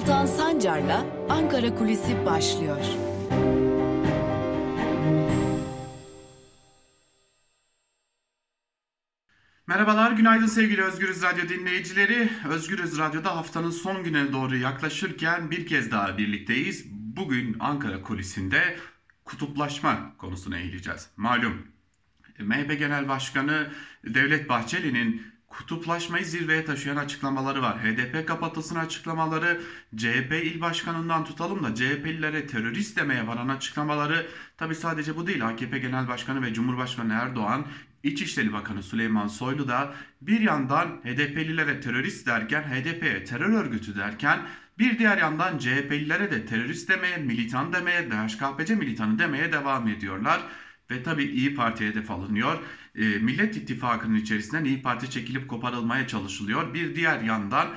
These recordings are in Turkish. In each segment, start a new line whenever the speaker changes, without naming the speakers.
Altan Sancar'la Ankara Kulisi başlıyor.
Merhabalar, günaydın sevgili Özgürüz Radyo dinleyicileri. Özgürüz Radyo'da haftanın son gününe doğru yaklaşırken bir kez daha birlikteyiz. Bugün Ankara kulisinde kutuplaşma konusuna eğileceğiz. Malum MHP Genel Başkanı Devlet Bahçeli'nin kutuplaşmayı zirveye taşıyan açıklamaları var. HDP kapatılsın açıklamaları, CHP il başkanından tutalım da CHP'lilere terörist demeye varan açıklamaları. Tabi sadece bu değil. AKP Genel Başkanı ve Cumhurbaşkanı Erdoğan, İçişleri Bakanı Süleyman Soylu da bir yandan HDP'lilere terörist derken, HDP'ye terör örgütü derken bir diğer yandan CHP'lilere de terörist demeye, militan demeye, DHKPC militanı demeye devam ediyorlar. Ve tabii İyi Parti hedef alınıyor. E, Millet İttifakı'nın içerisinden İyi Parti çekilip koparılmaya çalışılıyor. Bir diğer yandan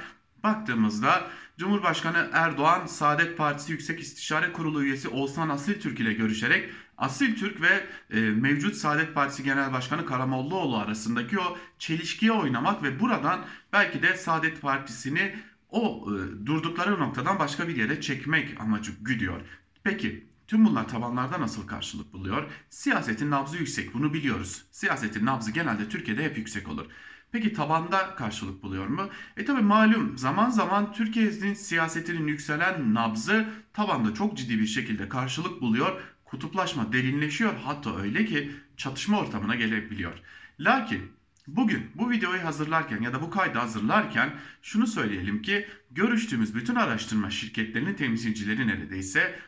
baktığımızda Cumhurbaşkanı Erdoğan Saadet Partisi Yüksek İstişare Kurulu üyesi Oğuzhan Asil Türk ile görüşerek Asil Türk ve e, mevcut Saadet Partisi Genel Başkanı Karamollaoğlu arasındaki o çelişkiye oynamak ve buradan belki de Saadet Partisi'ni o e, durdukları noktadan başka bir yere çekmek amacı güdüyor. Peki Tüm bunlar tabanlarda nasıl karşılık buluyor? Siyasetin nabzı yüksek bunu biliyoruz. Siyasetin nabzı genelde Türkiye'de hep yüksek olur. Peki tabanda karşılık buluyor mu? E tabi malum zaman zaman Türkiye'nin siyasetinin yükselen nabzı tabanda çok ciddi bir şekilde karşılık buluyor. Kutuplaşma derinleşiyor hatta öyle ki çatışma ortamına gelebiliyor. Lakin Bugün bu videoyu hazırlarken ya da bu kaydı hazırlarken şunu söyleyelim ki görüştüğümüz bütün araştırma şirketlerinin temsilcileri neredeyse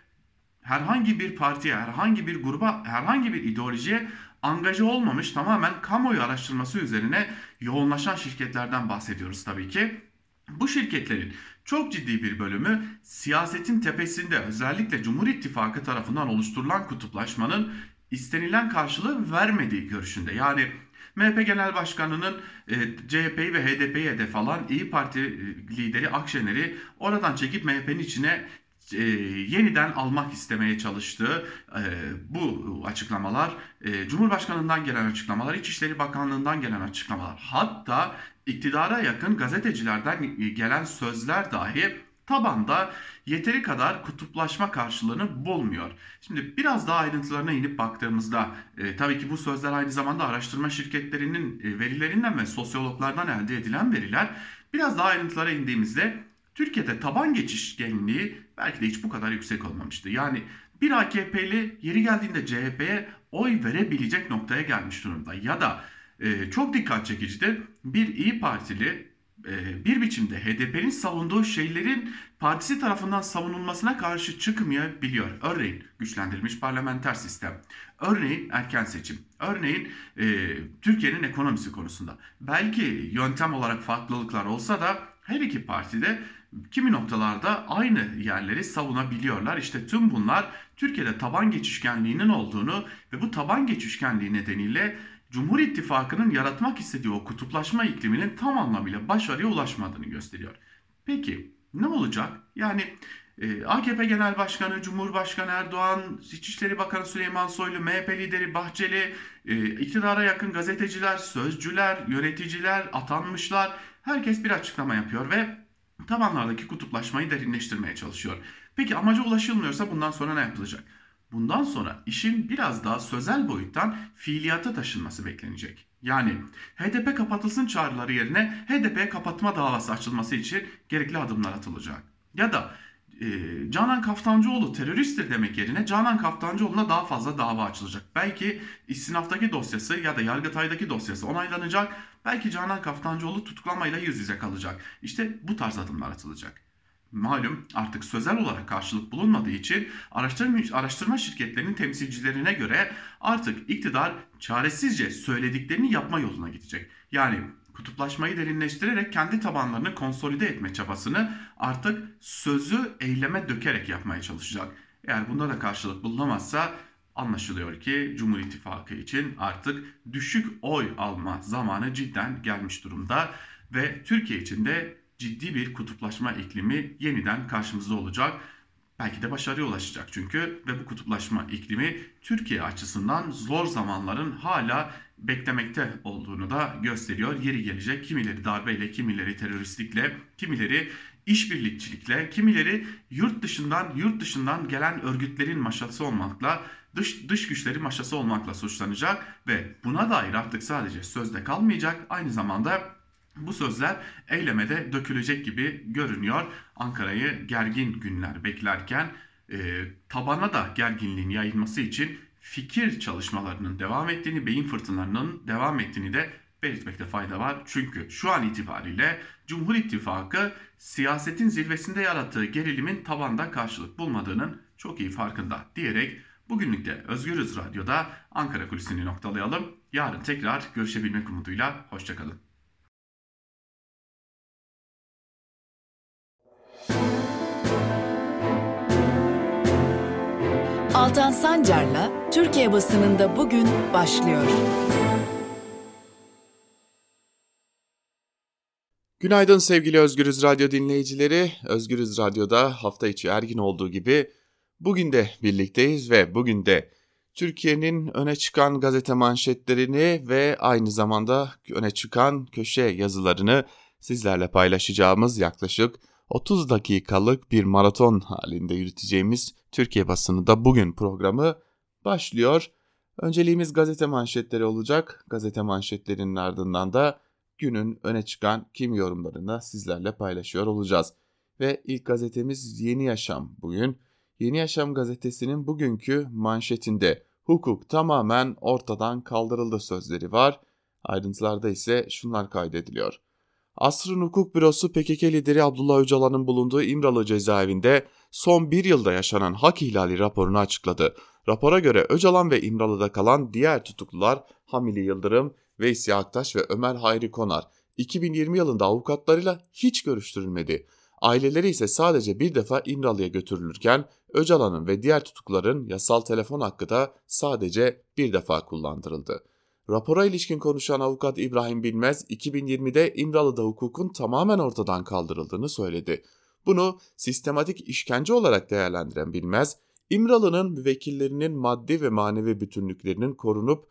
herhangi bir partiye, herhangi bir gruba, herhangi bir ideolojiye angaje olmamış tamamen kamuoyu araştırması üzerine yoğunlaşan şirketlerden bahsediyoruz tabii ki. Bu şirketlerin çok ciddi bir bölümü siyasetin tepesinde özellikle Cumhur İttifakı tarafından oluşturulan kutuplaşmanın istenilen karşılığı vermediği görüşünde. Yani MHP Genel Başkanı'nın e, CHP'yi ve HDP'yi hedef alan İyi Parti e, lideri Akşener'i oradan çekip MHP'nin içine e, yeniden almak istemeye çalıştığı e, bu açıklamalar, e, Cumhurbaşkanı'ndan gelen açıklamalar, İçişleri Bakanlığı'ndan gelen açıklamalar, hatta iktidara yakın gazetecilerden gelen sözler dahi tabanda yeteri kadar kutuplaşma karşılığını bulmuyor. Şimdi biraz daha ayrıntılarına inip baktığımızda e, tabii ki bu sözler aynı zamanda araştırma şirketlerinin e, verilerinden ve sosyologlardan elde edilen veriler. Biraz daha ayrıntılara indiğimizde Türkiye'de taban geçişkenliği belki de hiç bu kadar yüksek olmamıştı. Yani bir AKP'li yeri geldiğinde CHP'ye oy verebilecek noktaya gelmiş durumda. Ya da e, çok dikkat çekicidir bir İyi Partili e, bir biçimde HDP'nin savunduğu şeylerin partisi tarafından savunulmasına karşı çıkmayabiliyor. Örneğin güçlendirilmiş parlamenter sistem, örneğin erken seçim, örneğin e, Türkiye'nin ekonomisi konusunda. Belki yöntem olarak farklılıklar olsa da her iki partide kimi noktalarda aynı yerleri savunabiliyorlar. İşte tüm bunlar Türkiye'de taban geçişkenliğinin olduğunu ve bu taban geçişkenliği nedeniyle Cumhur İttifakı'nın yaratmak istediği o kutuplaşma ikliminin tam anlamıyla başarıya ulaşmadığını gösteriyor. Peki ne olacak? Yani e, AKP Genel Başkanı Cumhurbaşkanı Erdoğan, İçişleri Bakanı Süleyman Soylu, MHP lideri Bahçeli, e, iktidara yakın gazeteciler, sözcüler, yöneticiler, atanmışlar herkes bir açıklama yapıyor ve tabanlardaki kutuplaşmayı derinleştirmeye çalışıyor. Peki amaca ulaşılmıyorsa bundan sonra ne yapılacak? Bundan sonra işin biraz daha sözel boyuttan fiiliyata taşınması beklenecek. Yani HDP kapatılsın çağrıları yerine HDP kapatma davası açılması için gerekli adımlar atılacak. Ya da e, Canan Kaftancıoğlu teröristtir demek yerine Canan Kaftancıoğlu'na daha fazla dava açılacak. Belki istinaftaki dosyası ya da Yargıtay'daki dosyası onaylanacak. Belki Canan Kaftancıoğlu tutuklamayla yüz yüze kalacak. İşte bu tarz adımlar atılacak. Malum artık sözel olarak karşılık bulunmadığı için araştırma, araştırma şirketlerinin temsilcilerine göre artık iktidar çaresizce söylediklerini yapma yoluna gidecek. Yani kutuplaşmayı derinleştirerek kendi tabanlarını konsolide etme çabasını artık sözü eyleme dökerek yapmaya çalışacak. Eğer bunda da karşılık bulunamazsa anlaşılıyor ki Cumhur İttifakı için artık düşük oy alma zamanı cidden gelmiş durumda ve Türkiye için de ciddi bir kutuplaşma iklimi yeniden karşımızda olacak. Belki de başarıya ulaşacak çünkü ve bu kutuplaşma iklimi Türkiye açısından zor zamanların hala beklemekte olduğunu da gösteriyor. Yeri gelecek kimileri darbeyle, kimileri teröristlikle, kimileri
işbirlikçilikle, kimileri yurt dışından yurt dışından gelen örgütlerin maşası olmakla, dış dış güçlerin maşası olmakla suçlanacak ve buna dair artık sadece sözde kalmayacak. Aynı zamanda bu sözler eylemede dökülecek gibi görünüyor. Ankara'yı gergin günler beklerken e, tabana da gerginliğin yayılması için fikir çalışmalarının devam ettiğini, beyin fırtınalarının devam ettiğini de belirtmekte fayda var. Çünkü şu an itibariyle Cumhur İttifakı siyasetin zirvesinde yarattığı gerilimin tabanda karşılık bulmadığının çok iyi farkında diyerek bugünlük de Özgürüz Radyo'da Ankara Kulisi'ni noktalayalım. Yarın tekrar görüşebilmek umuduyla hoşçakalın.
Altan Sancar'la Türkiye basınında bugün başlıyor.
Günaydın sevgili Özgürüz Radyo dinleyicileri. Özgürüz Radyo'da hafta içi ergin olduğu gibi bugün de birlikteyiz ve bugün de Türkiye'nin öne çıkan gazete manşetlerini ve aynı zamanda öne çıkan köşe yazılarını sizlerle paylaşacağımız yaklaşık 30 dakikalık bir maraton halinde yürüteceğimiz Türkiye basını da bugün programı başlıyor. Önceliğimiz gazete manşetleri olacak. Gazete manşetlerinin ardından da günün öne çıkan kimi yorumlarını sizlerle paylaşıyor olacağız. Ve ilk gazetemiz Yeni Yaşam bugün. Yeni Yaşam gazetesinin bugünkü manşetinde hukuk tamamen ortadan kaldırıldı sözleri var. Ayrıntılarda ise şunlar kaydediliyor. Asrın Hukuk Bürosu PKK lideri Abdullah Öcalan'ın bulunduğu İmralı cezaevinde son bir yılda yaşanan hak ihlali raporunu açıkladı. Rapora göre Öcalan ve İmralı'da kalan diğer tutuklular Hamili Yıldırım, Veysi Aktaş ve Ömer Hayri Konar 2020 yılında avukatlarıyla hiç görüştürülmedi. Aileleri ise sadece bir defa İmralı'ya götürülürken Öcalan'ın ve diğer tutukluların yasal telefon hakkı da sadece bir defa kullandırıldı. Rapora ilişkin konuşan avukat İbrahim Bilmez 2020'de İmralı'da hukukun tamamen ortadan kaldırıldığını söyledi. Bunu sistematik işkence olarak değerlendiren Bilmez, İmralı'nın müvekkillerinin maddi ve manevi bütünlüklerinin korunup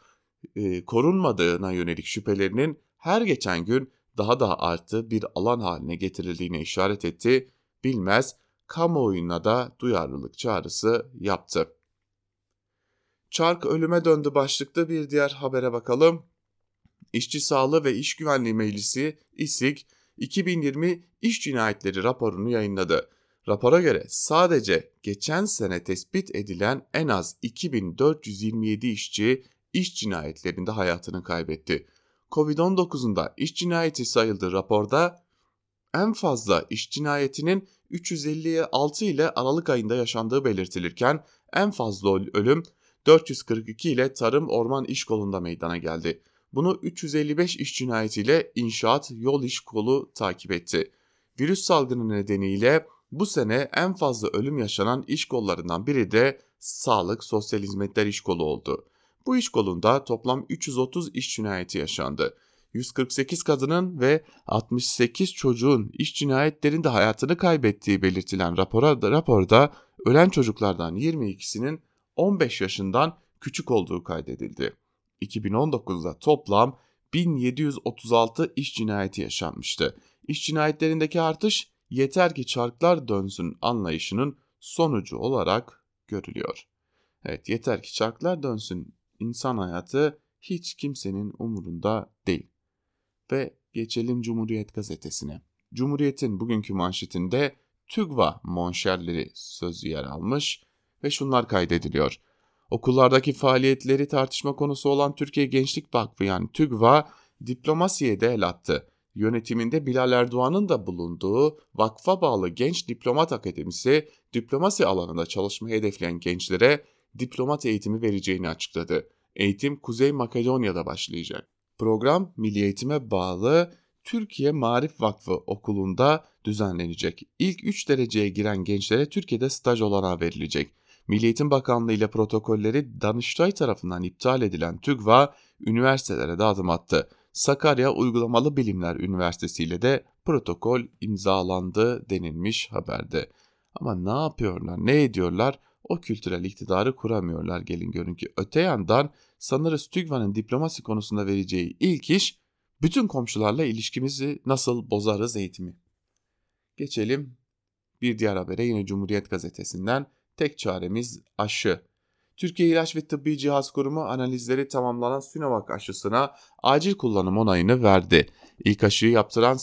e, korunmadığına yönelik şüphelerinin her geçen gün daha da arttığı bir alan haline getirildiğine işaret etti. Bilmez, kamuoyuna da duyarlılık çağrısı yaptı. Çark ölüme döndü başlıkta bir diğer habere bakalım. İşçi Sağlığı ve İş Güvenliği Meclisi İSİG 2020 iş cinayetleri raporunu yayınladı. Rapora göre sadece geçen sene tespit edilen en az 2427 işçi iş cinayetlerinde hayatını kaybetti. Covid-19'unda iş cinayeti sayıldığı raporda en fazla iş cinayetinin 356 ile Aralık ayında yaşandığı belirtilirken en fazla ölüm 442 ile Tarım Orman İş Kolu'nda meydana geldi. Bunu 355 iş cinayetiyle inşaat yol iş kolu takip etti. Virüs salgını nedeniyle bu sene en fazla ölüm yaşanan iş kollarından biri de Sağlık Sosyal Hizmetler İş Kolu oldu. Bu iş kolunda toplam 330 iş cinayeti yaşandı. 148 kadının ve 68 çocuğun iş cinayetlerinde hayatını kaybettiği belirtilen rapora, raporda ölen çocuklardan 22'sinin 15 yaşından küçük olduğu kaydedildi. 2019'da toplam 1736 iş cinayeti yaşanmıştı. İş cinayetlerindeki artış yeter ki çarklar dönsün anlayışının sonucu olarak görülüyor. Evet yeter ki çarklar dönsün insan hayatı hiç kimsenin umurunda değil. Ve geçelim Cumhuriyet gazetesine. Cumhuriyet'in bugünkü manşetinde TÜGVA monşerleri sözü yer almış ve şunlar kaydediliyor. Okullardaki faaliyetleri tartışma konusu olan Türkiye Gençlik Vakfı yani TÜGVA diplomasiye de el attı. Yönetiminde Bilal Erdoğan'ın da bulunduğu vakfa bağlı Genç Diplomat Akademisi diplomasi alanında çalışmayı hedefleyen gençlere diplomat eğitimi vereceğini açıkladı. Eğitim Kuzey Makedonya'da başlayacak. Program Milli Eğitime bağlı Türkiye Marif Vakfı okulunda düzenlenecek. İlk 3 dereceye giren gençlere Türkiye'de staj olanağı verilecek. Milli Eğitim Bakanlığı ile protokolleri Danıştay tarafından iptal edilen TÜGVA üniversitelere de adım attı. Sakarya Uygulamalı Bilimler Üniversitesi ile de protokol imzalandı denilmiş haberde. Ama ne yapıyorlar, ne ediyorlar? O kültürel iktidarı kuramıyorlar gelin görün ki. Öte yandan sanırız TÜGVA'nın diplomasi konusunda vereceği ilk iş bütün komşularla ilişkimizi nasıl bozarız eğitimi. Geçelim bir diğer habere yine Cumhuriyet Gazetesi'nden tek çaremiz aşı. Türkiye İlaç ve Tıbbi Cihaz Kurumu analizleri tamamlanan Sinovac aşısına acil kullanım onayını verdi. İlk aşıyı yaptıran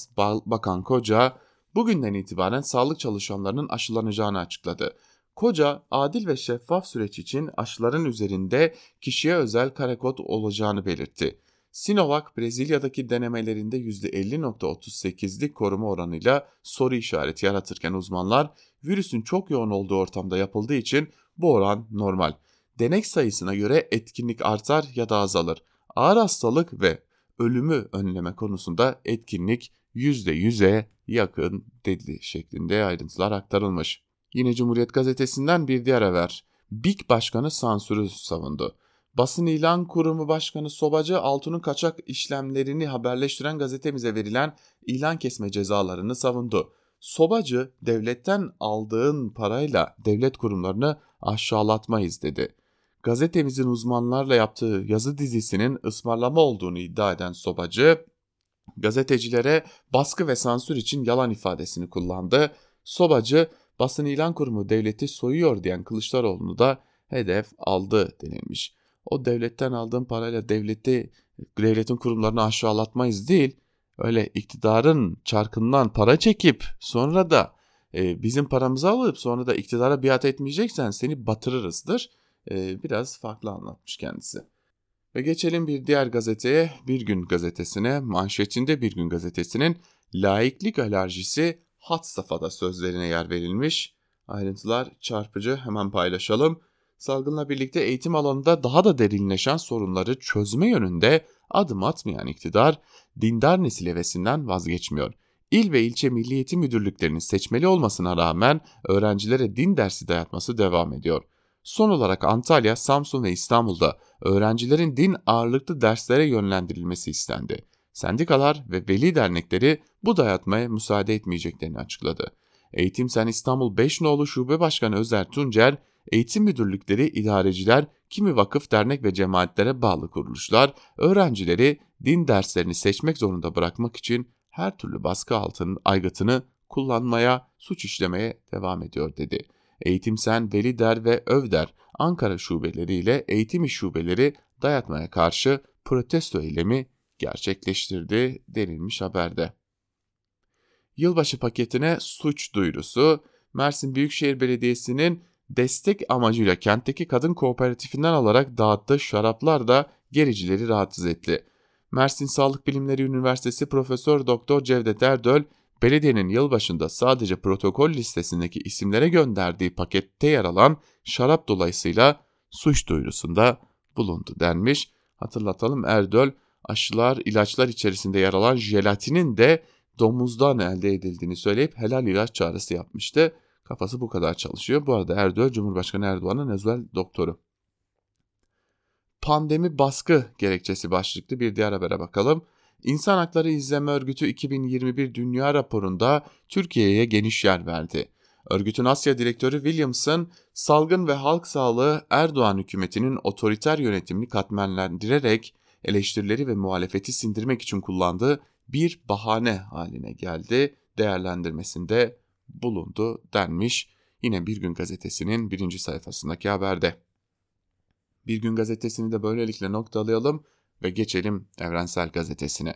Bakan Koca bugünden itibaren sağlık çalışanlarının aşılanacağını açıkladı. Koca, adil ve şeffaf süreç için aşıların üzerinde kişiye özel kare kod olacağını belirtti. Sinovac, Brezilya'daki denemelerinde %50.38'lik koruma oranıyla soru işareti yaratırken uzmanlar, virüsün çok yoğun olduğu ortamda yapıldığı için bu oran normal. Denek sayısına göre etkinlik artar ya da azalır. Ağır hastalık ve ölümü önleme konusunda etkinlik %100'e yakın dedi şeklinde ayrıntılar aktarılmış. Yine Cumhuriyet Gazetesi'nden bir diğer haber. BİK Başkanı sansürü savundu. Basın İlan Kurumu Başkanı Sobacı Altun'un kaçak işlemlerini haberleştiren gazetemize verilen ilan kesme cezalarını savundu. Sobacı devletten aldığın parayla devlet kurumlarını aşağılatmayız dedi. Gazetemizin uzmanlarla yaptığı yazı dizisinin ısmarlama olduğunu iddia eden Sobacı, gazetecilere baskı ve sansür için yalan ifadesini kullandı. Sobacı, basın ilan kurumu devleti soyuyor diyen Kılıçdaroğlu'nu da hedef aldı denilmiş. O devletten aldığın parayla devleti, devletin kurumlarını aşağılatmayız değil, öyle iktidarın çarkından para çekip sonra da e, bizim paramızı alıp sonra da iktidara biat etmeyeceksen seni batırırızdır. E, biraz farklı anlatmış kendisi. Ve geçelim bir diğer gazeteye, Bir Gün Gazetesi'ne. Manşetinde Bir Gün Gazetesi'nin laiklik alerjisi hat safhada sözlerine yer verilmiş. Ayrıntılar çarpıcı hemen paylaşalım. Salgınla birlikte eğitim alanında daha da derinleşen sorunları çözme yönünde adım atmayan iktidar dindar nesil hevesinden vazgeçmiyor. İl ve ilçe milli eğitim müdürlüklerinin seçmeli olmasına rağmen öğrencilere din dersi dayatması devam ediyor. Son olarak Antalya, Samsun ve İstanbul'da öğrencilerin din ağırlıklı derslere yönlendirilmesi istendi. Sendikalar ve veli dernekleri bu dayatmaya müsaade etmeyeceklerini açıkladı. Eğitim Sen İstanbul 5 nolu Şube Başkanı Özer Tuncer, eğitim müdürlükleri, idareciler, kimi vakıf, dernek ve cemaatlere bağlı kuruluşlar, öğrencileri din derslerini seçmek zorunda bırakmak için her türlü baskı altının aygıtını kullanmaya, suç işlemeye devam ediyor dedi. Eğitimsen, Velider ve Övder Ankara şubeleriyle eğitim iş şubeleri dayatmaya karşı protesto eylemi gerçekleştirdi denilmiş haberde. Yılbaşı paketine suç duyurusu Mersin Büyükşehir Belediyesi'nin destek amacıyla kentteki kadın kooperatifinden alarak dağıttığı şaraplar da gericileri rahatsız etti. Mersin Sağlık Bilimleri Üniversitesi Profesör Doktor Cevdet Erdöl, belediyenin yılbaşında sadece protokol listesindeki isimlere gönderdiği pakette yer alan şarap dolayısıyla suç duyurusunda bulundu denmiş. Hatırlatalım Erdöl aşılar, ilaçlar içerisinde yer alan jelatinin de domuzdan elde edildiğini söyleyip helal ilaç çağrısı yapmıştı. Kafası bu kadar çalışıyor. Bu arada Erdoğan Cumhurbaşkanı Erdoğan'ın özel doktoru. Pandemi baskı gerekçesi başlıklı bir diğer habere bakalım. İnsan Hakları İzleme Örgütü 2021 Dünya raporunda Türkiye'ye geniş yer verdi. Örgütün Asya Direktörü Williamson, salgın ve halk sağlığı Erdoğan hükümetinin otoriter yönetimini katmerlendirerek eleştirileri ve muhalefeti sindirmek için kullandığı bir bahane haline geldi değerlendirmesinde bulundu denmiş yine Bir Gün Gazetesi'nin birinci sayfasındaki haberde. Bir Gün Gazetesi'ni de böylelikle noktalayalım ve geçelim Evrensel Gazetesi'ne.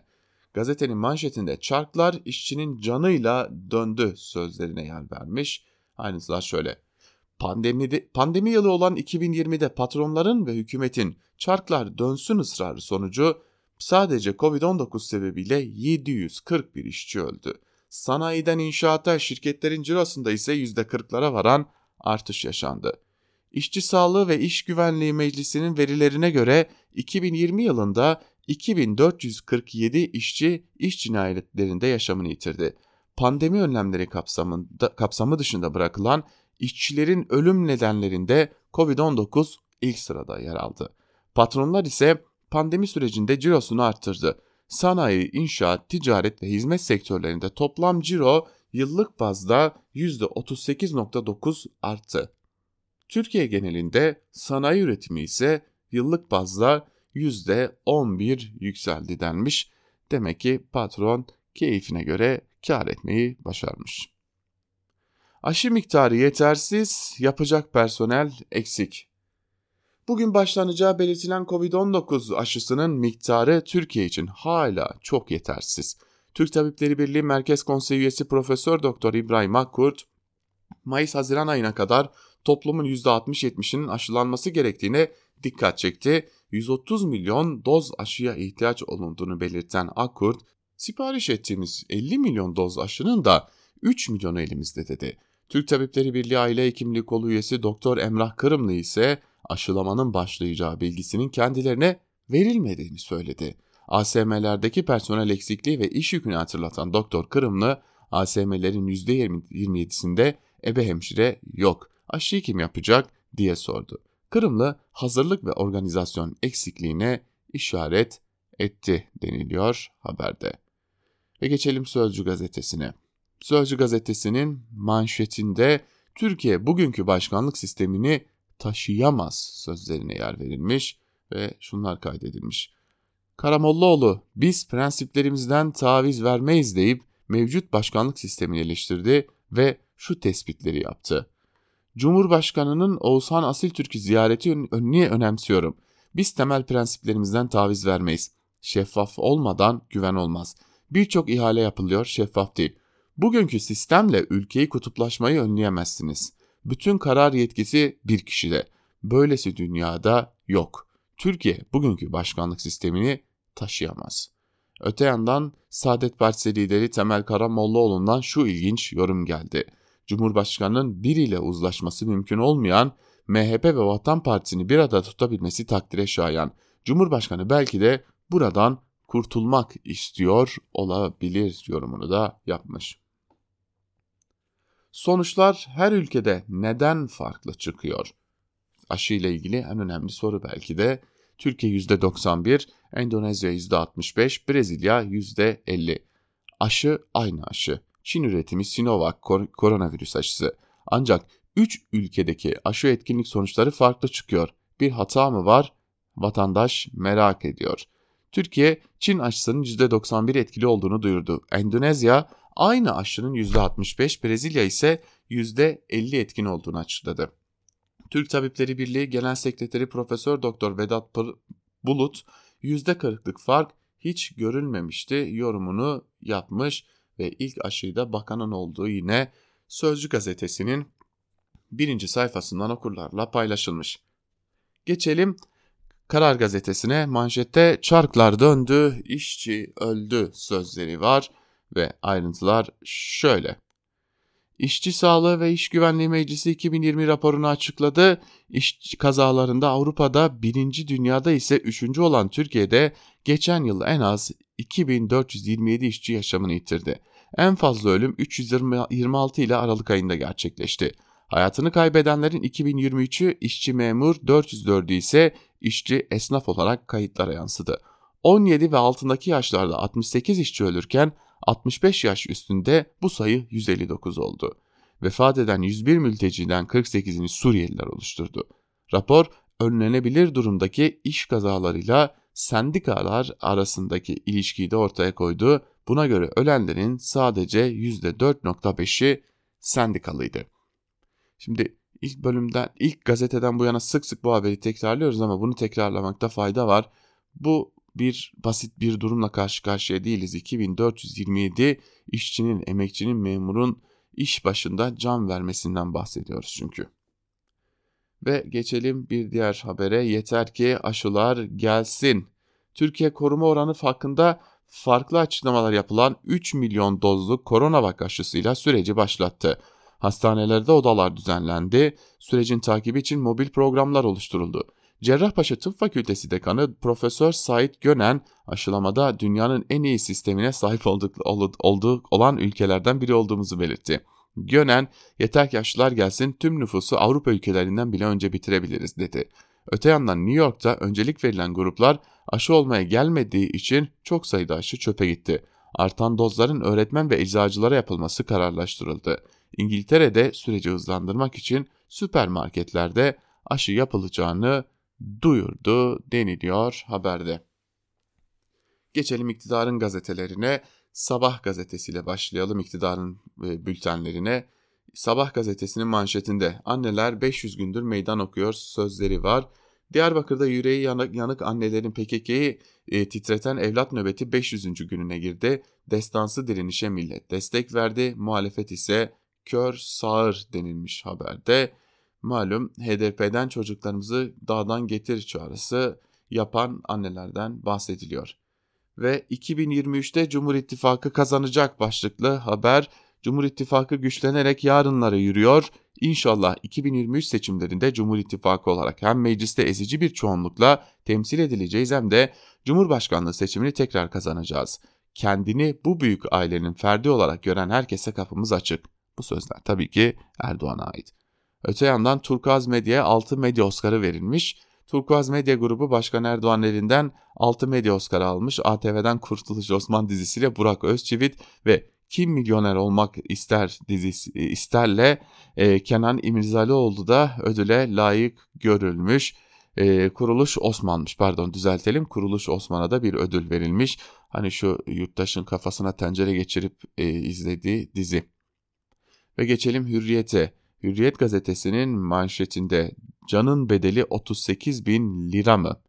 Gazetenin manşetinde çarklar işçinin canıyla döndü sözlerine yer vermiş. Ayrıntılar şöyle. Pandemide, pandemi yılı olan 2020'de patronların ve hükümetin çarklar dönsün ısrarı sonucu sadece Covid-19 sebebiyle 741 işçi öldü. Sanayiden inşaata, şirketlerin cirosunda ise %40'lara varan artış yaşandı. İşçi Sağlığı ve İş Güvenliği Meclisi'nin verilerine göre 2020 yılında 2447 işçi iş cinayetlerinde yaşamını yitirdi. Pandemi önlemleri kapsamında, kapsamı dışında bırakılan işçilerin ölüm nedenlerinde COVID-19 ilk sırada yer aldı. Patronlar ise pandemi sürecinde cirosunu arttırdı sanayi, inşaat, ticaret ve hizmet sektörlerinde toplam ciro yıllık bazda %38.9 arttı. Türkiye genelinde sanayi üretimi ise yıllık bazda %11 yükseldi denmiş. Demek ki patron keyfine göre kar etmeyi başarmış. Aşı miktarı yetersiz, yapacak personel eksik. Bugün başlanacağı belirtilen Covid-19 aşısının miktarı Türkiye için hala çok yetersiz. Türk Tabipleri Birliği Merkez Konseyi üyesi Profesör Doktor İbrahim Akkurt, Mayıs-Haziran ayına kadar toplumun %60-70'inin aşılanması gerektiğine dikkat çekti. 130 milyon doz aşıya ihtiyaç olunduğunu belirten Akkurt, sipariş ettiğimiz 50 milyon doz aşının da 3 milyonu elimizde dedi. Türk Tabipleri Birliği Aile Hekimliği Kolu üyesi Doktor Emrah Kırımlı ise aşılamanın başlayacağı bilgisinin kendilerine verilmediğini söyledi. ASM'lerdeki personel eksikliği ve iş yükünü hatırlatan Doktor Kırımlı, ASM'lerin %27'sinde ebe hemşire yok, aşıyı kim yapacak diye sordu. Kırımlı hazırlık ve organizasyon eksikliğine işaret etti deniliyor haberde. Ve geçelim Sözcü gazetesine. Sözcü gazetesinin manşetinde Türkiye bugünkü başkanlık sistemini taşıyamaz sözlerine yer verilmiş ve şunlar kaydedilmiş. Karamollaoğlu biz prensiplerimizden taviz vermeyiz deyip mevcut başkanlık sistemini eleştirdi ve şu tespitleri yaptı. Cumhurbaşkanının Oğuzhan Asiltürk'ü ziyareti niye önemsiyorum? Biz temel prensiplerimizden taviz vermeyiz. Şeffaf olmadan güven olmaz. Birçok ihale yapılıyor, şeffaf değil. Bugünkü sistemle ülkeyi kutuplaşmayı önleyemezsiniz. Bütün karar yetkisi bir kişide. Böylesi dünyada yok. Türkiye bugünkü başkanlık sistemini taşıyamaz. Öte yandan Saadet Partisi lideri Temel Karamollaoğlu'ndan şu ilginç yorum geldi. Cumhurbaşkanının biriyle uzlaşması mümkün olmayan MHP ve Vatan Partisi'ni bir arada tutabilmesi takdire şayan. Cumhurbaşkanı belki de buradan kurtulmak istiyor olabilir yorumunu da yapmış. Sonuçlar her ülkede neden farklı çıkıyor? Aşı ile ilgili en önemli soru belki de Türkiye %91, Endonezya %65, Brezilya %50. Aşı aynı aşı. Çin üretimi Sinovac kor koronavirüs aşısı. Ancak 3 ülkedeki aşı etkinlik sonuçları farklı çıkıyor. Bir hata mı var? Vatandaş merak ediyor. Türkiye, Çin aşısının %91 etkili olduğunu duyurdu. Endonezya aynı aşının %65, Brezilya ise %50 etkin olduğunu açıkladı. Türk Tabipleri Birliği Genel Sekreteri Profesör Doktor Vedat Bulut %40'lık fark hiç görülmemişti yorumunu yapmış ve ilk aşıyı da bakanın olduğu yine Sözcü gazetesinin birinci sayfasından okurlarla paylaşılmış. Geçelim Karar gazetesine manşette çarklar döndü, işçi öldü sözleri var ve ayrıntılar şöyle. İşçi Sağlığı ve İş Güvenliği Meclisi 2020 raporunu açıkladı. İş kazalarında Avrupa'da birinci, dünyada ise üçüncü olan Türkiye'de geçen yıl en az 2427 işçi yaşamını yitirdi. En fazla ölüm 326 ile Aralık ayında gerçekleşti. Hayatını kaybedenlerin 2023'ü işçi memur, 404'ü ise işçi esnaf olarak kayıtlara yansıdı. 17 ve altındaki yaşlarda 68 işçi ölürken 65 yaş üstünde bu sayı 159 oldu. Vefat eden 101 mülteciden 48'ini Suriyeliler oluşturdu. Rapor önlenebilir durumdaki iş kazalarıyla sendikalar arasındaki ilişkiyi de ortaya koydu. Buna göre ölenlerin sadece %4.5'i sendikalıydı. Şimdi ilk bölümden, ilk gazeteden bu yana sık sık bu haberi tekrarlıyoruz ama bunu tekrarlamakta fayda var. Bu bir basit bir durumla karşı karşıya değiliz. 2427 işçinin, emekçinin, memurun iş başında can vermesinden bahsediyoruz çünkü. Ve geçelim bir diğer habere. Yeter ki aşılar gelsin. Türkiye koruma oranı hakkında farklı açıklamalar yapılan 3 milyon dozluk koronavak aşısıyla süreci başlattı. Hastanelerde odalar düzenlendi, sürecin takibi için mobil programlar oluşturuldu. Cerrahpaşa Tıp Fakültesi Dekanı Profesör Sait Gönen aşılamada dünyanın en iyi sistemine sahip olduk, olduğu olan ülkelerden biri olduğumuzu belirtti. Gönen, yeter ki aşılar gelsin tüm nüfusu Avrupa ülkelerinden bile önce bitirebiliriz dedi. Öte yandan New York'ta öncelik verilen gruplar aşı olmaya gelmediği için çok sayıda aşı çöpe gitti. Artan dozların öğretmen ve eczacılara yapılması kararlaştırıldı. İngiltere'de süreci hızlandırmak için süpermarketlerde aşı yapılacağını duyurdu deniliyor haberde. Geçelim iktidarın gazetelerine. Sabah gazetesiyle başlayalım iktidarın e, bültenlerine. Sabah gazetesinin manşetinde anneler 500 gündür meydan okuyor sözleri var. Diyarbakır'da yüreği yanık, yanık annelerin PKK'yi e, titreten evlat nöbeti 500. gününe girdi. Destansı direnişe millet destek verdi. Muhalefet ise kör sağır denilmiş haberde. Malum HDP'den çocuklarımızı dağdan getir çağrısı yapan annelerden bahsediliyor. Ve 2023'te Cumhur İttifakı kazanacak başlıklı haber Cumhur İttifakı güçlenerek yarınlara yürüyor. İnşallah 2023 seçimlerinde Cumhur İttifakı olarak hem mecliste ezici bir çoğunlukla temsil edileceğiz hem de Cumhurbaşkanlığı seçimini tekrar kazanacağız. Kendini bu büyük ailenin ferdi olarak gören herkese kapımız açık. Bu sözler tabii ki Erdoğan'a ait. Öte yandan Turkuaz Medya'ya 6 medya Oscar'ı verilmiş. Turkuaz Medya Grubu Başkan Erdoğan elinden 6 medya Oscar'ı almış. ATV'den Kurtuluş Osman dizisiyle Burak Özçivit ve kim Milyoner Olmak ister dizisi isterle e, Kenan İmirzalıoğlu da ödüle layık görülmüş. E, Kuruluş Osman'mış pardon düzeltelim. Kuruluş Osman'a da bir ödül verilmiş. Hani şu yurttaşın kafasına tencere geçirip e, izlediği dizi. Ve geçelim Hürriyet'e. Hürriyet gazetesinin manşetinde canın bedeli 38 bin lira mı?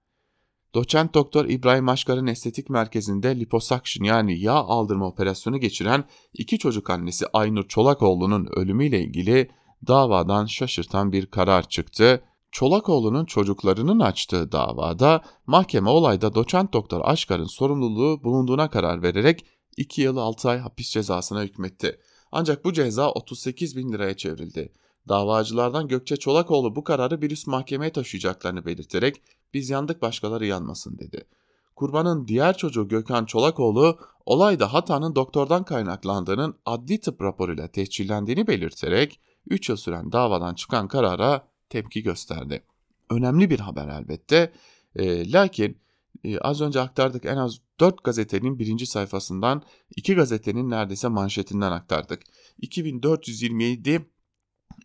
Doçent Doktor İbrahim Aşkar'ın estetik merkezinde liposuction yani yağ aldırma operasyonu geçiren iki çocuk annesi Aynur Çolakoğlu'nun ölümüyle ilgili davadan şaşırtan bir karar çıktı. Çolakoğlu'nun çocuklarının açtığı davada mahkeme olayda doçent doktor Aşkar'ın sorumluluğu bulunduğuna karar vererek 2 yıl 6 ay hapis cezasına hükmetti. Ancak bu ceza 38 bin liraya çevrildi. Davacılardan Gökçe Çolakoğlu bu kararı bir üst mahkemeye taşıyacaklarını belirterek biz yandık başkaları yanmasın dedi. Kurbanın diğer çocuğu Gökhan Çolakoğlu olayda hatanın doktordan kaynaklandığının adli tıp raporuyla tescillendiğini belirterek 3 yıl süren davadan çıkan karara tepki gösterdi. Önemli bir haber elbette. E, lakin e, az önce aktardık en az 4 gazetenin birinci sayfasından 2 gazetenin neredeyse manşetinden aktardık. 2427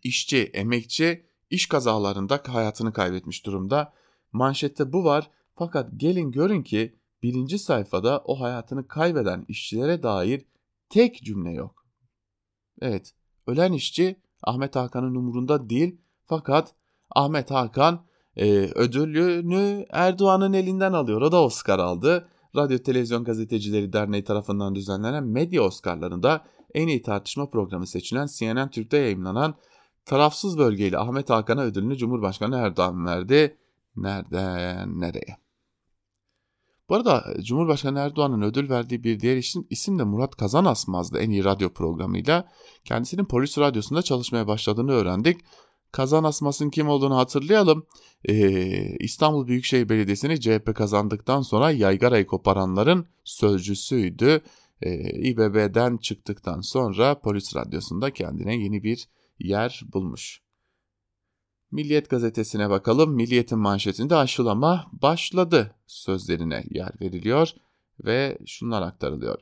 işçi, emekçi iş kazalarında hayatını kaybetmiş durumda. Manşette bu var fakat gelin görün ki birinci sayfada o hayatını kaybeden işçilere dair tek cümle yok. Evet, ölen işçi Ahmet Hakan'ın umurunda değil fakat Ahmet Hakan e, ödülünü Erdoğan'ın elinden alıyor. O da Oscar aldı. Radyo Televizyon Gazetecileri Derneği tarafından düzenlenen medya Oscar'larında en iyi tartışma programı seçilen CNN Türk'te yayınlanan tarafsız bölgeyle Ahmet Hakan'a ödülünü Cumhurbaşkanı Erdoğan verdi. Nereden nereye? Bu arada Cumhurbaşkanı Erdoğan'ın ödül verdiği bir diğer isim, isim de Murat Kazan Asmaz'dı en iyi radyo programıyla. Kendisinin polis radyosunda çalışmaya başladığını öğrendik. Kazan Asmas'ın kim olduğunu hatırlayalım. Ee, İstanbul Büyükşehir Belediyesi'ni CHP kazandıktan sonra yaygarayı koparanların sözcüsüydü. Ee, İBB'den çıktıktan sonra polis radyosunda kendine yeni bir yer bulmuş. Milliyet gazetesine bakalım. Milliyet'in manşetinde aşılama başladı sözlerine yer veriliyor ve şunlar aktarılıyor.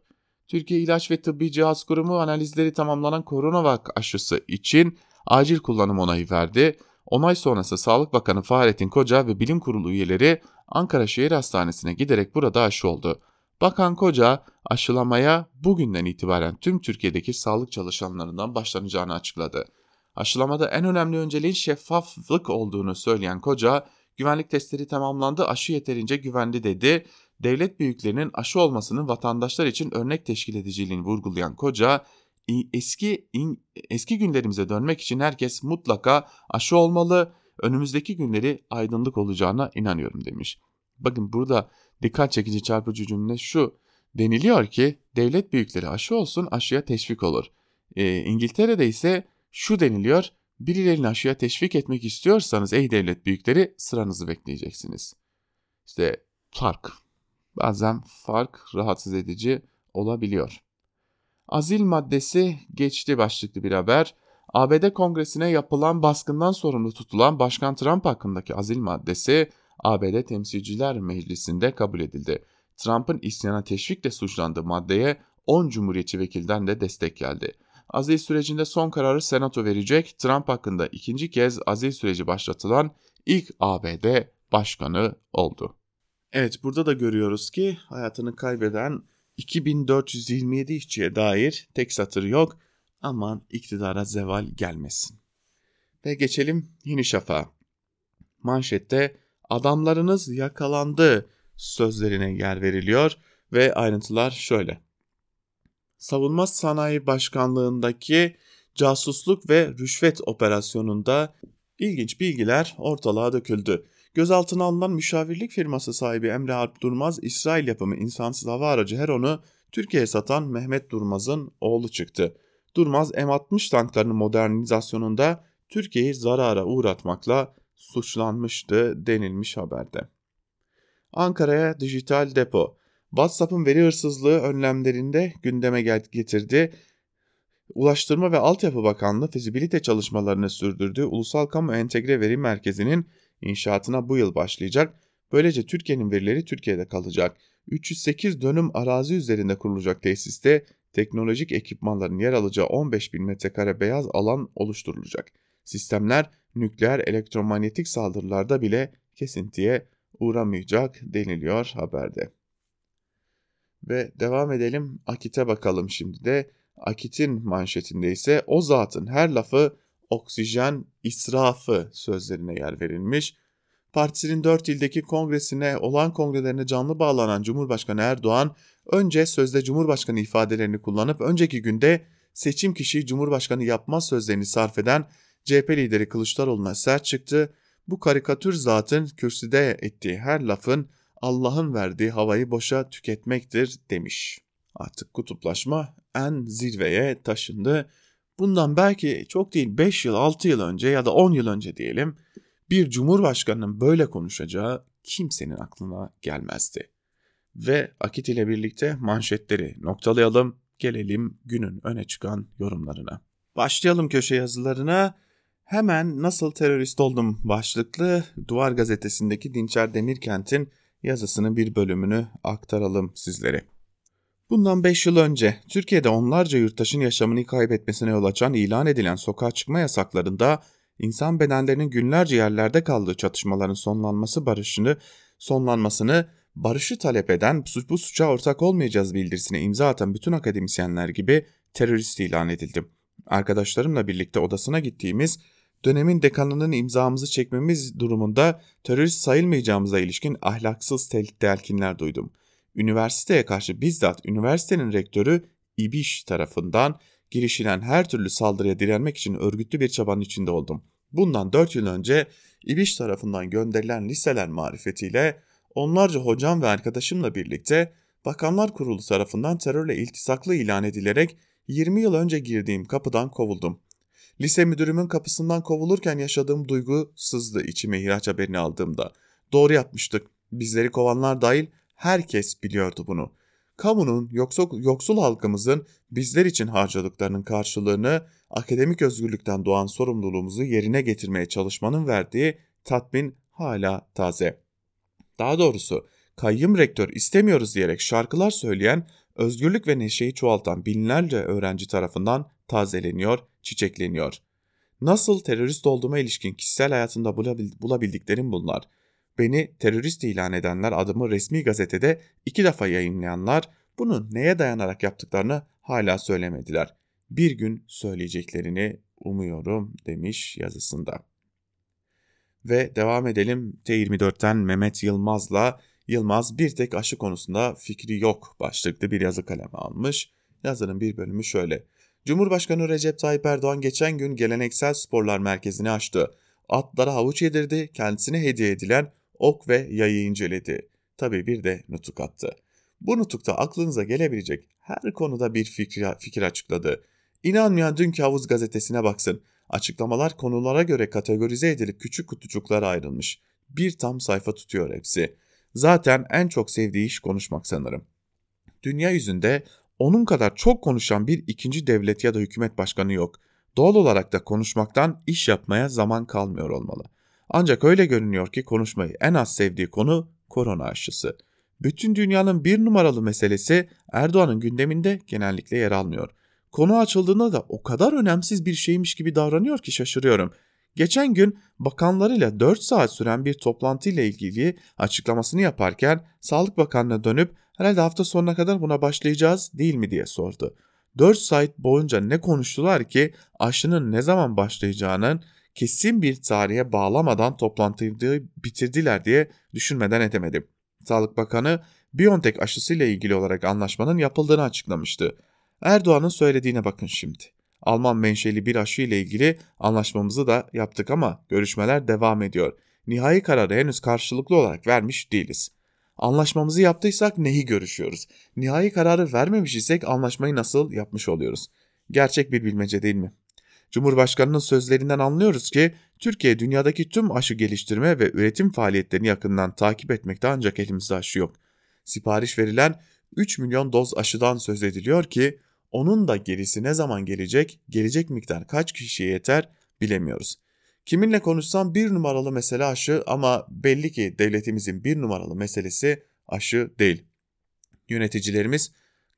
Türkiye İlaç ve Tıbbi Cihaz Kurumu analizleri tamamlanan koronavak aşısı için acil kullanım onayı verdi. Onay sonrası Sağlık Bakanı Fahrettin Koca ve Bilim Kurulu üyeleri Ankara Şehir Hastanesi'ne giderek burada aşı oldu. Bakan Koca aşılamaya bugünden itibaren tüm Türkiye'deki sağlık çalışanlarından başlanacağını açıkladı. Aşılamada en önemli önceliğin şeffaflık olduğunu söyleyen Koca, güvenlik testleri tamamlandı, aşı yeterince güvenli dedi. Devlet büyüklerinin aşı olmasının vatandaşlar için örnek teşkil ediciliğini vurgulayan Koca, eski eski günlerimize dönmek için herkes mutlaka aşı olmalı. Önümüzdeki günleri aydınlık olacağına inanıyorum demiş. Bakın burada dikkat çekici çarpıcı cümle şu. Deniliyor ki devlet büyükleri aşı olsun aşıya teşvik olur. E, İngiltere'de ise şu deniliyor. Birilerini aşıya teşvik etmek istiyorsanız ey devlet büyükleri sıranızı bekleyeceksiniz. İşte fark. Bazen fark rahatsız edici olabiliyor. Azil maddesi geçti başlıklı bir haber. ABD Kongresi'ne yapılan baskından sorumlu tutulan Başkan Trump hakkındaki azil maddesi ABD Temsilciler Meclisi'nde kabul edildi. Trump'ın isyana teşvikle suçlandığı maddeye 10 cumhuriyetçi vekilden de destek geldi. Azil sürecinde son kararı Senato verecek. Trump hakkında ikinci kez azil süreci başlatılan ilk ABD başkanı oldu. Evet burada da görüyoruz ki hayatını kaybeden 2427 işçiye dair tek satır yok. Aman iktidara zeval gelmesin. Ve geçelim Yeni Şafak'a. Manşette adamlarınız yakalandı sözlerine yer veriliyor ve ayrıntılar şöyle. Savunma Sanayi Başkanlığındaki casusluk ve rüşvet operasyonunda ilginç bilgiler ortalığa döküldü. Gözaltına alınan müşavirlik firması sahibi Emre Alp Durmaz, İsrail yapımı insansız hava aracı Heron'u Türkiye'ye satan Mehmet Durmaz'ın oğlu çıktı. Durmaz M60 tanklarının modernizasyonunda Türkiye'yi zarara uğratmakla suçlanmıştı denilmiş haberde. Ankara'ya dijital depo. WhatsApp'ın veri hırsızlığı önlemlerinde gündeme getirdi. Ulaştırma ve Altyapı Bakanlığı fizibilite çalışmalarını sürdürdüğü Ulusal Kamu Entegre Veri Merkezi'nin inşaatına bu yıl başlayacak. Böylece Türkiye'nin verileri Türkiye'de kalacak. 308 dönüm arazi üzerinde kurulacak tesiste teknolojik ekipmanların yer alacağı 15 bin metrekare beyaz alan oluşturulacak. Sistemler nükleer elektromanyetik saldırılarda bile kesintiye uğramayacak deniliyor haberde. Ve devam edelim Akit'e bakalım şimdi de. Akit'in manşetinde ise o zatın her lafı oksijen israfı sözlerine yer verilmiş. Partisinin 4 ildeki kongresine olan kongrelerine canlı bağlanan Cumhurbaşkanı Erdoğan önce sözde Cumhurbaşkanı ifadelerini kullanıp önceki günde seçim kişi Cumhurbaşkanı yapmaz sözlerini sarf eden CHP lideri Kılıçdaroğlu'na sert çıktı. Bu karikatür zatın kürsüde ettiği her lafın Allah'ın verdiği havayı boşa tüketmektir demiş. Artık kutuplaşma en zirveye taşındı. Bundan belki çok değil 5 yıl 6 yıl önce ya da 10 yıl önce diyelim bir cumhurbaşkanının böyle konuşacağı kimsenin aklına gelmezdi. Ve Akit ile birlikte manşetleri noktalayalım, gelelim günün öne çıkan yorumlarına. Başlayalım köşe yazılarına. Hemen nasıl terörist oldum başlıklı Duvar gazetesindeki Dinçer Demirkent'in yazısının bir bölümünü aktaralım sizlere. Bundan 5 yıl önce Türkiye'de onlarca yurttaşın yaşamını kaybetmesine yol açan ilan edilen sokağa çıkma yasaklarında insan bedenlerinin günlerce yerlerde kaldığı çatışmaların sonlanması barışını sonlanmasını barışı talep eden bu suça ortak olmayacağız bildirisine imza atan bütün akademisyenler gibi terörist ilan edildim. Arkadaşlarımla birlikte odasına gittiğimiz dönemin dekanının imzamızı çekmemiz durumunda terörist sayılmayacağımıza ilişkin ahlaksız telkinler duydum. Üniversiteye karşı bizzat üniversitenin rektörü İbiş tarafından girişilen her türlü saldırıya direnmek için örgütlü bir çabanın içinde oldum. Bundan 4 yıl önce İbiş tarafından gönderilen liseler marifetiyle onlarca hocam ve arkadaşımla birlikte Bakanlar Kurulu tarafından terörle iltisaklı ilan edilerek 20 yıl önce girdiğim kapıdan kovuldum. Lise müdürümün kapısından kovulurken yaşadığım duygu sızdı içime ihraç haberini aldığımda. Doğru yapmıştık. Bizleri kovanlar dahil herkes biliyordu bunu. Kamunun, yoksul, yoksul halkımızın bizler için harcadıklarının karşılığını akademik özgürlükten doğan sorumluluğumuzu yerine getirmeye çalışmanın verdiği tatmin hala taze. Daha doğrusu kayyum rektör istemiyoruz diyerek şarkılar söyleyen, özgürlük ve neşeyi çoğaltan binlerce öğrenci tarafından tazeleniyor, çiçekleniyor. Nasıl terörist olduğuma ilişkin kişisel hayatımda bulabildiklerim bunlar. Beni terörist ilan edenler adımı resmi gazetede iki defa yayınlayanlar bunu neye dayanarak yaptıklarını hala söylemediler. Bir gün söyleyeceklerini umuyorum demiş yazısında. Ve devam edelim T24'ten Mehmet Yılmaz'la Yılmaz bir tek aşı konusunda fikri yok başlıklı bir yazı kaleme almış. Yazının bir bölümü şöyle. Cumhurbaşkanı Recep Tayyip Erdoğan geçen gün geleneksel sporlar merkezini açtı. Atlara havuç yedirdi, kendisine hediye edilen ok ve yayı inceledi. Tabii bir de nutuk attı. Bu nutukta aklınıza gelebilecek her konuda bir fikir, fikir açıkladı. İnanmayan dünkü havuz gazetesine baksın. Açıklamalar konulara göre kategorize edilip küçük kutucuklara ayrılmış. Bir tam sayfa tutuyor hepsi. Zaten en çok sevdiği iş konuşmak sanırım. Dünya yüzünde onun kadar çok konuşan bir ikinci devlet ya da hükümet başkanı yok. Doğal olarak da konuşmaktan iş yapmaya zaman kalmıyor olmalı. Ancak öyle görünüyor ki konuşmayı en az sevdiği konu korona aşısı. Bütün dünyanın bir numaralı meselesi Erdoğan'ın gündeminde genellikle yer almıyor. Konu açıldığında da o kadar önemsiz bir şeymiş gibi davranıyor ki şaşırıyorum. Geçen gün bakanlarıyla 4 saat süren bir toplantıyla ilgili açıklamasını yaparken Sağlık Bakanı'na dönüp herhalde hafta sonuna kadar buna başlayacağız değil mi diye sordu. 4 saat boyunca ne konuştular ki aşının ne zaman başlayacağının kesin bir tarihe bağlamadan toplantıyı bitirdiler diye düşünmeden edemedim. Sağlık Bakanı BioNTech aşısıyla ilgili olarak anlaşmanın yapıldığını açıklamıştı. Erdoğan'ın söylediğine bakın şimdi. Alman menşeli bir aşı ile ilgili anlaşmamızı da yaptık ama görüşmeler devam ediyor. Nihai kararı henüz karşılıklı olarak vermiş değiliz. Anlaşmamızı yaptıysak neyi görüşüyoruz? Nihai kararı vermemiş isek anlaşmayı nasıl yapmış oluyoruz? Gerçek bir bilmece değil mi? Cumhurbaşkanının sözlerinden anlıyoruz ki Türkiye dünyadaki tüm aşı geliştirme ve üretim faaliyetlerini yakından takip etmekte ancak elimizde aşı yok. Sipariş verilen 3 milyon doz aşıdan söz ediliyor ki onun da gerisi ne zaman gelecek, gelecek miktar kaç kişiye yeter bilemiyoruz. Kiminle konuşsam bir numaralı mesele aşı ama belli ki devletimizin bir numaralı meselesi aşı değil. Yöneticilerimiz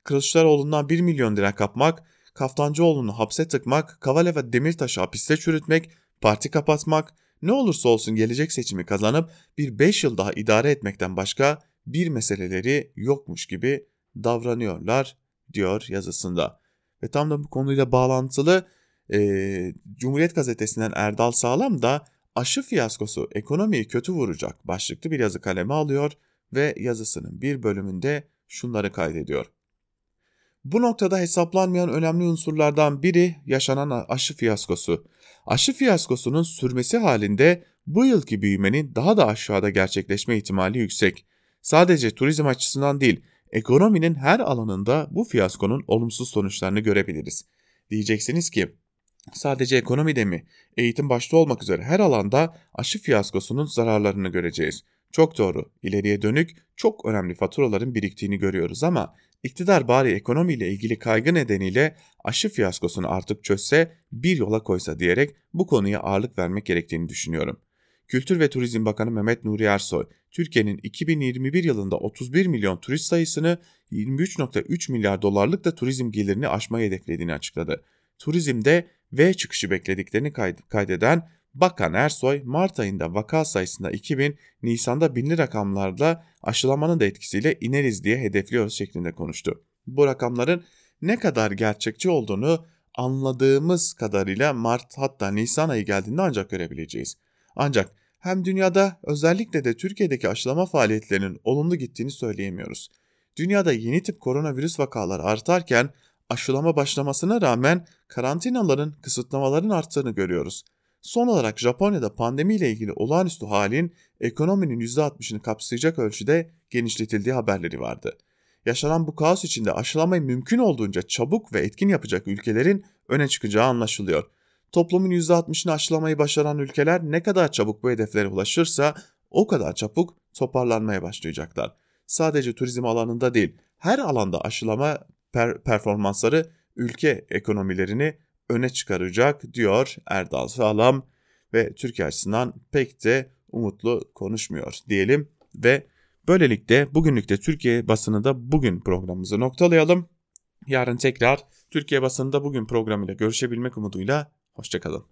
Kılıçdaroğlu'ndan 1 milyon lira kapmak, Kaftancıoğlu'nu hapse tıkmak, Kavala ve Demirtaş'ı hapiste çürütmek, parti kapatmak, ne olursa olsun gelecek seçimi kazanıp bir 5 yıl daha idare etmekten başka bir meseleleri yokmuş gibi davranıyorlar diyor yazısında. Ve tam da bu konuyla bağlantılı e, Cumhuriyet Gazetesi'nden Erdal Sağlam da aşı fiyaskosu ekonomiyi kötü vuracak başlıklı bir yazı kaleme alıyor ve yazısının bir bölümünde şunları kaydediyor. Bu noktada hesaplanmayan önemli unsurlardan biri yaşanan aşı fiyaskosu. Aşı fiyaskosunun sürmesi halinde bu yılki büyümenin daha da aşağıda gerçekleşme ihtimali yüksek. Sadece turizm açısından değil, ekonominin her alanında bu fiyaskonun olumsuz sonuçlarını görebiliriz. Diyeceksiniz ki sadece ekonomide mi, eğitim başta olmak üzere her alanda aşı fiyaskosunun zararlarını göreceğiz. Çok doğru, ileriye dönük çok önemli faturaların biriktiğini görüyoruz ama iktidar bari ekonomiyle ilgili kaygı nedeniyle aşı fiyaskosunu artık çözse bir yola koysa diyerek bu konuya ağırlık vermek gerektiğini düşünüyorum. Kültür ve Turizm Bakanı Mehmet Nuri Ersoy, Türkiye'nin 2021 yılında 31 milyon turist sayısını 23.3 milyar dolarlık da turizm gelirini aşmayı hedeflediğini açıkladı. Turizmde V çıkışı beklediklerini kaydeden Bakan Ersoy, Mart ayında vaka sayısında 2000, Nisan'da binli rakamlarla aşılamanın da etkisiyle ineriz diye hedefliyoruz şeklinde konuştu. Bu rakamların ne kadar gerçekçi olduğunu anladığımız kadarıyla Mart hatta Nisan ayı geldiğinde ancak görebileceğiz. Ancak hem dünyada özellikle de Türkiye'deki aşılama faaliyetlerinin olumlu gittiğini söyleyemiyoruz. Dünyada yeni tip koronavirüs vakaları artarken aşılama başlamasına rağmen karantinaların, kısıtlamaların arttığını görüyoruz. Son olarak Japonya'da pandemiyle ilgili olağanüstü halin ekonominin %60'ını kapsayacak ölçüde genişletildiği haberleri vardı. Yaşanan bu kaos içinde aşılamayı mümkün olduğunca çabuk ve etkin yapacak ülkelerin öne çıkacağı anlaşılıyor. Toplumun %60'ını aşılamayı başaran ülkeler ne kadar çabuk bu hedeflere ulaşırsa o kadar çabuk toparlanmaya başlayacaklar. Sadece turizm alanında değil, her alanda aşılama per performansları ülke ekonomilerini öne çıkaracak diyor Erdal Sağlam ve Türkiye açısından pek de umutlu konuşmuyor diyelim ve böylelikle bugünlük de Türkiye basınında bugün programımızı noktalayalım. Yarın tekrar Türkiye basınında bugün programıyla görüşebilmek umuduyla Hoşçakalın.